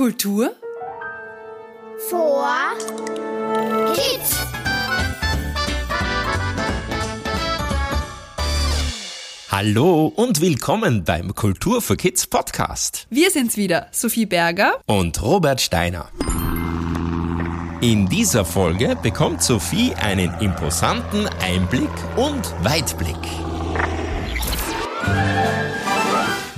Kultur vor Kids. Hallo und willkommen beim Kultur für Kids Podcast. Wir sind's wieder, Sophie Berger und Robert Steiner. In dieser Folge bekommt Sophie einen imposanten Einblick und Weitblick.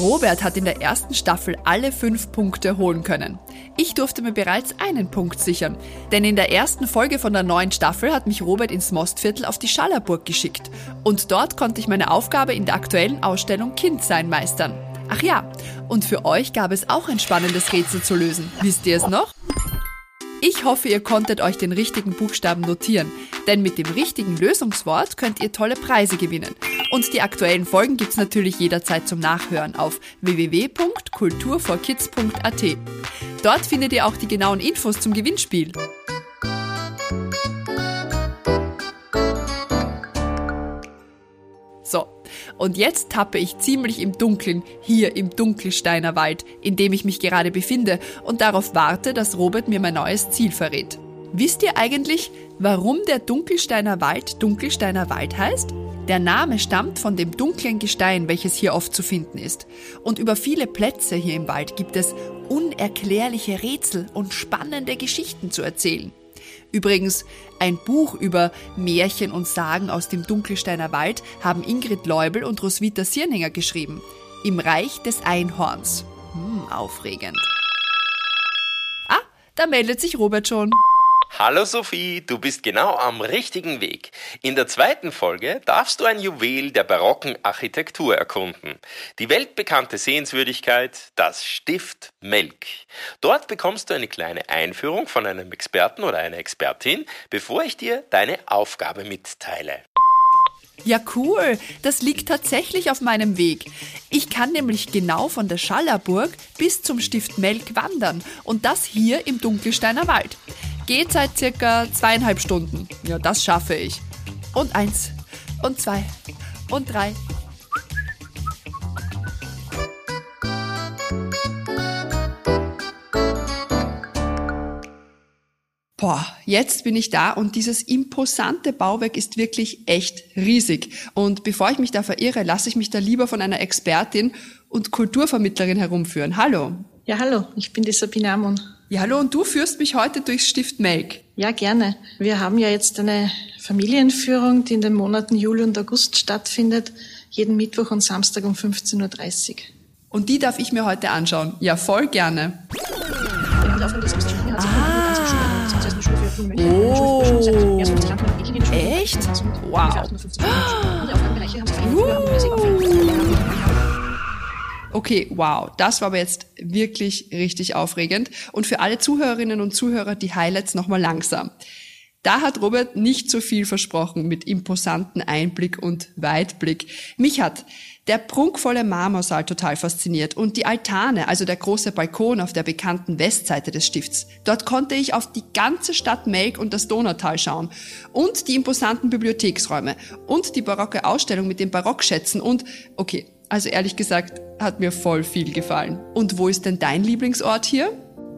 Robert hat in der ersten Staffel alle fünf Punkte holen können. Ich durfte mir bereits einen Punkt sichern, denn in der ersten Folge von der neuen Staffel hat mich Robert ins Mostviertel auf die Schallerburg geschickt und dort konnte ich meine Aufgabe in der aktuellen Ausstellung Kindsein meistern. Ach ja, und für euch gab es auch ein spannendes Rätsel zu lösen. Wisst ihr es noch? Ich hoffe, ihr konntet euch den richtigen Buchstaben notieren, denn mit dem richtigen Lösungswort könnt ihr tolle Preise gewinnen. Und die aktuellen Folgen gibt's natürlich jederzeit zum Nachhören auf www.kulturforkids.at. Dort findet ihr auch die genauen Infos zum Gewinnspiel. So, und jetzt tappe ich ziemlich im Dunkeln hier im Dunkelsteiner Wald, in dem ich mich gerade befinde und darauf warte, dass Robert mir mein neues Ziel verrät. Wisst ihr eigentlich, warum der Dunkelsteiner Wald Dunkelsteiner Wald heißt? Der Name stammt von dem dunklen Gestein, welches hier oft zu finden ist. Und über viele Plätze hier im Wald gibt es unerklärliche Rätsel und spannende Geschichten zu erzählen. Übrigens, ein Buch über Märchen und Sagen aus dem Dunkelsteiner Wald haben Ingrid Leubel und Roswitha Sierninger geschrieben. Im Reich des Einhorns. Hm, aufregend. Ah, da meldet sich Robert schon. Hallo Sophie, du bist genau am richtigen Weg. In der zweiten Folge darfst du ein Juwel der barocken Architektur erkunden. Die weltbekannte Sehenswürdigkeit, das Stift Melk. Dort bekommst du eine kleine Einführung von einem Experten oder einer Expertin, bevor ich dir deine Aufgabe mitteile. Ja, cool. Das liegt tatsächlich auf meinem Weg. Ich kann nämlich genau von der Schallerburg bis zum Stift Melk wandern und das hier im Dunkelsteiner Wald. Geht seit circa zweieinhalb Stunden. Ja, das schaffe ich. Und eins. Und zwei. Und drei. Boah, jetzt bin ich da und dieses imposante Bauwerk ist wirklich echt riesig. Und bevor ich mich da verirre, lasse ich mich da lieber von einer Expertin und Kulturvermittlerin herumführen. Hallo. Ja, hallo, ich bin die Sabine Amon. Ja, hallo, und du führst mich heute durchs Stift Melk. Ja, gerne. Wir haben ja jetzt eine Familienführung, die in den Monaten Juli und August stattfindet, jeden Mittwoch und Samstag um 15.30 Uhr. Und die darf ich mir heute anschauen. Ja, voll gerne. Oh. Echt? Wow. Okay, wow, das war aber jetzt wirklich richtig aufregend. Und für alle Zuhörerinnen und Zuhörer die Highlights nochmal langsam. Da hat Robert nicht so viel versprochen mit imposanten Einblick und Weitblick. Mich hat der prunkvolle Marmorsaal total fasziniert und die Altane, also der große Balkon auf der bekannten Westseite des Stifts. Dort konnte ich auf die ganze Stadt Melk und das Donautal schauen und die imposanten Bibliotheksräume und die barocke Ausstellung mit den Barockschätzen und, okay, also ehrlich gesagt, hat mir voll viel gefallen. Und wo ist denn dein Lieblingsort hier?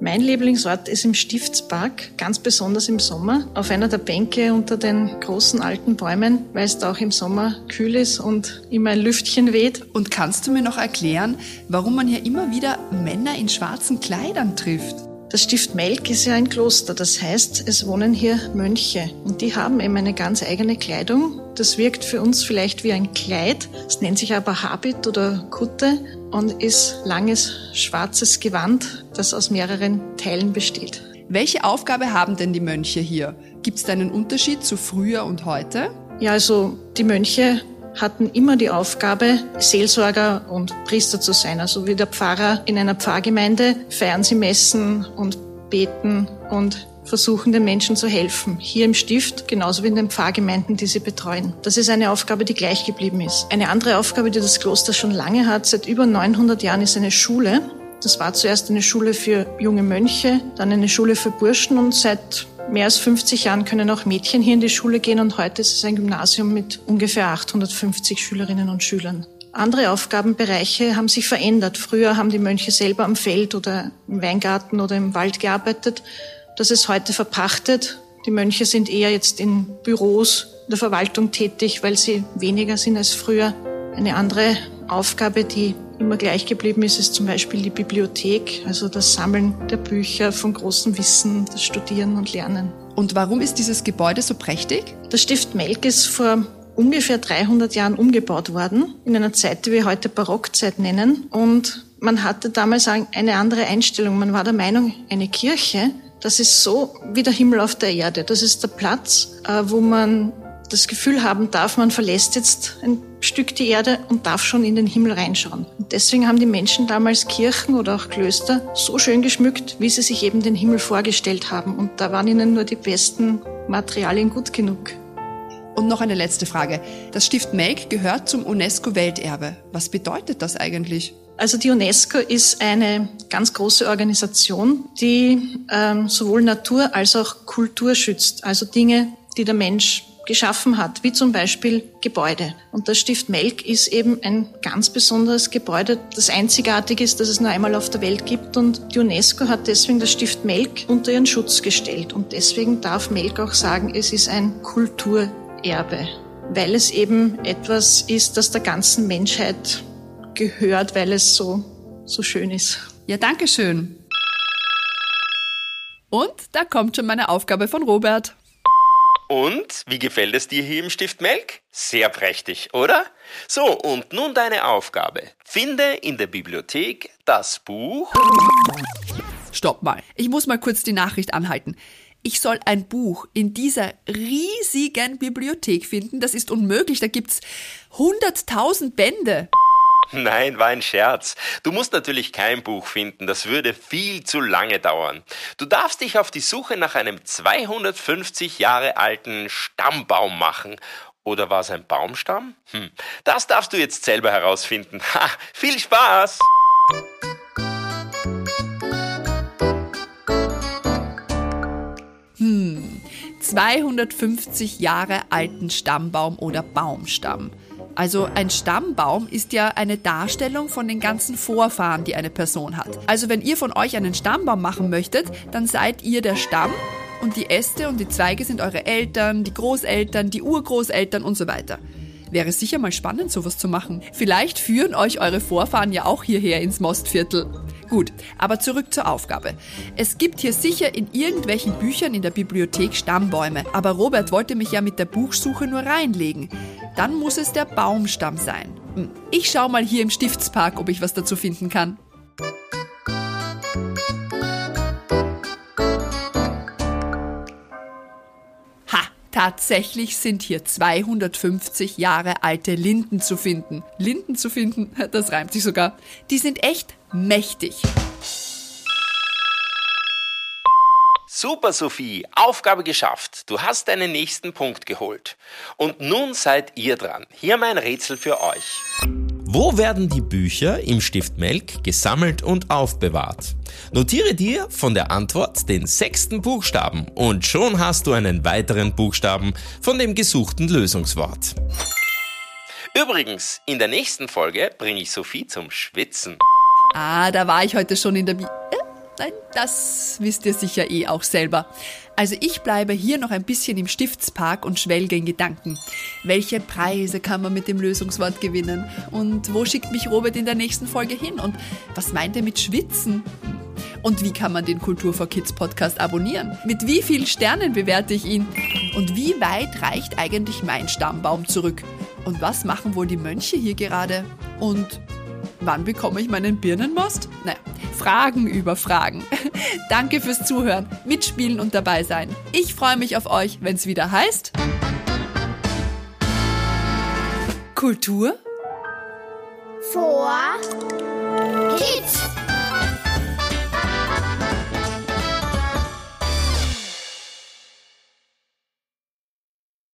Mein Lieblingsort ist im Stiftspark, ganz besonders im Sommer, auf einer der Bänke unter den großen alten Bäumen, weil es da auch im Sommer kühl ist und immer ein Lüftchen weht. Und kannst du mir noch erklären, warum man hier immer wieder Männer in schwarzen Kleidern trifft? Das Stift Melk ist ja ein Kloster, das heißt, es wohnen hier Mönche und die haben eben eine ganz eigene Kleidung. Das wirkt für uns vielleicht wie ein Kleid, es nennt sich aber Habit oder Kutte und ist langes schwarzes Gewand, das aus mehreren Teilen besteht. Welche Aufgabe haben denn die Mönche hier? Gibt es da einen Unterschied zu früher und heute? Ja, also die Mönche hatten immer die Aufgabe, Seelsorger und Priester zu sein. Also wie der Pfarrer in einer Pfarrgemeinde feiern sie Messen und beten und versuchen, den Menschen zu helfen. Hier im Stift, genauso wie in den Pfarrgemeinden, die sie betreuen. Das ist eine Aufgabe, die gleich geblieben ist. Eine andere Aufgabe, die das Kloster schon lange hat, seit über 900 Jahren, ist eine Schule. Das war zuerst eine Schule für junge Mönche, dann eine Schule für Burschen und seit mehr als 50 Jahren können auch Mädchen hier in die Schule gehen und heute ist es ein Gymnasium mit ungefähr 850 Schülerinnen und Schülern. Andere Aufgabenbereiche haben sich verändert. Früher haben die Mönche selber am Feld oder im Weingarten oder im Wald gearbeitet. Das ist heute verpachtet. Die Mönche sind eher jetzt in Büros der Verwaltung tätig, weil sie weniger sind als früher. Eine andere Aufgabe, die immer gleich geblieben ist, ist zum Beispiel die Bibliothek, also das Sammeln der Bücher von großem Wissen, das Studieren und Lernen. Und warum ist dieses Gebäude so prächtig? Das Stift Melk ist vor ungefähr 300 Jahren umgebaut worden, in einer Zeit, die wir heute Barockzeit nennen. Und man hatte damals eine andere Einstellung. Man war der Meinung, eine Kirche, das ist so wie der Himmel auf der Erde. Das ist der Platz, äh, wo man das Gefühl haben darf, man verlässt jetzt ein Stück die Erde und darf schon in den Himmel reinschauen. Und deswegen haben die Menschen damals Kirchen oder auch Klöster so schön geschmückt, wie sie sich eben den Himmel vorgestellt haben. Und da waren ihnen nur die besten Materialien gut genug. Und noch eine letzte Frage. Das Stift Melk gehört zum UNESCO-Welterbe. Was bedeutet das eigentlich? Also die UNESCO ist eine ganz große Organisation, die ähm, sowohl Natur als auch Kultur schützt. Also Dinge, die der Mensch geschaffen hat, wie zum Beispiel Gebäude. Und das Stift Melk ist eben ein ganz besonderes Gebäude, das einzigartig ist, das es nur einmal auf der Welt gibt. Und die UNESCO hat deswegen das Stift Melk unter ihren Schutz gestellt. Und deswegen darf Melk auch sagen, es ist ein Kultur Erbe, weil es eben etwas ist, das der ganzen Menschheit gehört, weil es so, so schön ist. Ja, danke schön. Und da kommt schon meine Aufgabe von Robert. Und wie gefällt es dir hier im Stift Melk? Sehr prächtig, oder? So, und nun deine Aufgabe. Finde in der Bibliothek das Buch. Stopp mal. Ich muss mal kurz die Nachricht anhalten ich soll ein Buch in dieser riesigen Bibliothek finden. Das ist unmöglich. Da gibt's hunderttausend Bände. Nein, war ein Scherz. Du musst natürlich kein Buch finden, das würde viel zu lange dauern. Du darfst dich auf die Suche nach einem 250 Jahre alten Stammbaum machen. Oder war es ein Baumstamm? Hm. Das darfst du jetzt selber herausfinden. Ha, viel Spaß! 250 Jahre alten Stammbaum oder Baumstamm. Also ein Stammbaum ist ja eine Darstellung von den ganzen Vorfahren, die eine Person hat. Also wenn ihr von euch einen Stammbaum machen möchtet, dann seid ihr der Stamm und die Äste und die Zweige sind eure Eltern, die Großeltern, die Urgroßeltern und so weiter. Wäre sicher mal spannend, sowas zu machen. Vielleicht führen euch eure Vorfahren ja auch hierher ins Mostviertel. Gut, aber zurück zur Aufgabe. Es gibt hier sicher in irgendwelchen Büchern in der Bibliothek Stammbäume, aber Robert wollte mich ja mit der Buchsuche nur reinlegen. Dann muss es der Baumstamm sein. Hm, ich schau mal hier im Stiftspark, ob ich was dazu finden kann. Ha, Tatsächlich sind hier 250 Jahre alte Linden zu finden. Linden zu finden, das reimt sich sogar. Die sind echt mächtig. Super, Sophie. Aufgabe geschafft. Du hast deinen nächsten Punkt geholt. Und nun seid ihr dran. Hier mein Rätsel für euch. Wo werden die Bücher im Stift Melk gesammelt und aufbewahrt? Notiere dir von der Antwort den sechsten Buchstaben und schon hast du einen weiteren Buchstaben von dem gesuchten Lösungswort. Übrigens, in der nächsten Folge bringe ich Sophie zum Schwitzen. Ah, da war ich heute schon in der Bi äh, Nein, das wisst ihr sicher eh auch selber. Also ich bleibe hier noch ein bisschen im Stiftspark und schwelge in Gedanken. Welche Preise kann man mit dem Lösungswort gewinnen? Und wo schickt mich Robert in der nächsten Folge hin? Und was meint er mit Schwitzen? Und wie kann man den Kultur for Kids Podcast abonnieren? Mit wie vielen Sternen bewerte ich ihn? Und wie weit reicht eigentlich mein Stammbaum zurück? Und was machen wohl die Mönche hier gerade? Und Wann bekomme ich meinen Birnenmost? Naja, Fragen über Fragen. Danke fürs Zuhören, Mitspielen und dabei sein. Ich freue mich auf euch, wenn es wieder heißt. Kultur vor Kids.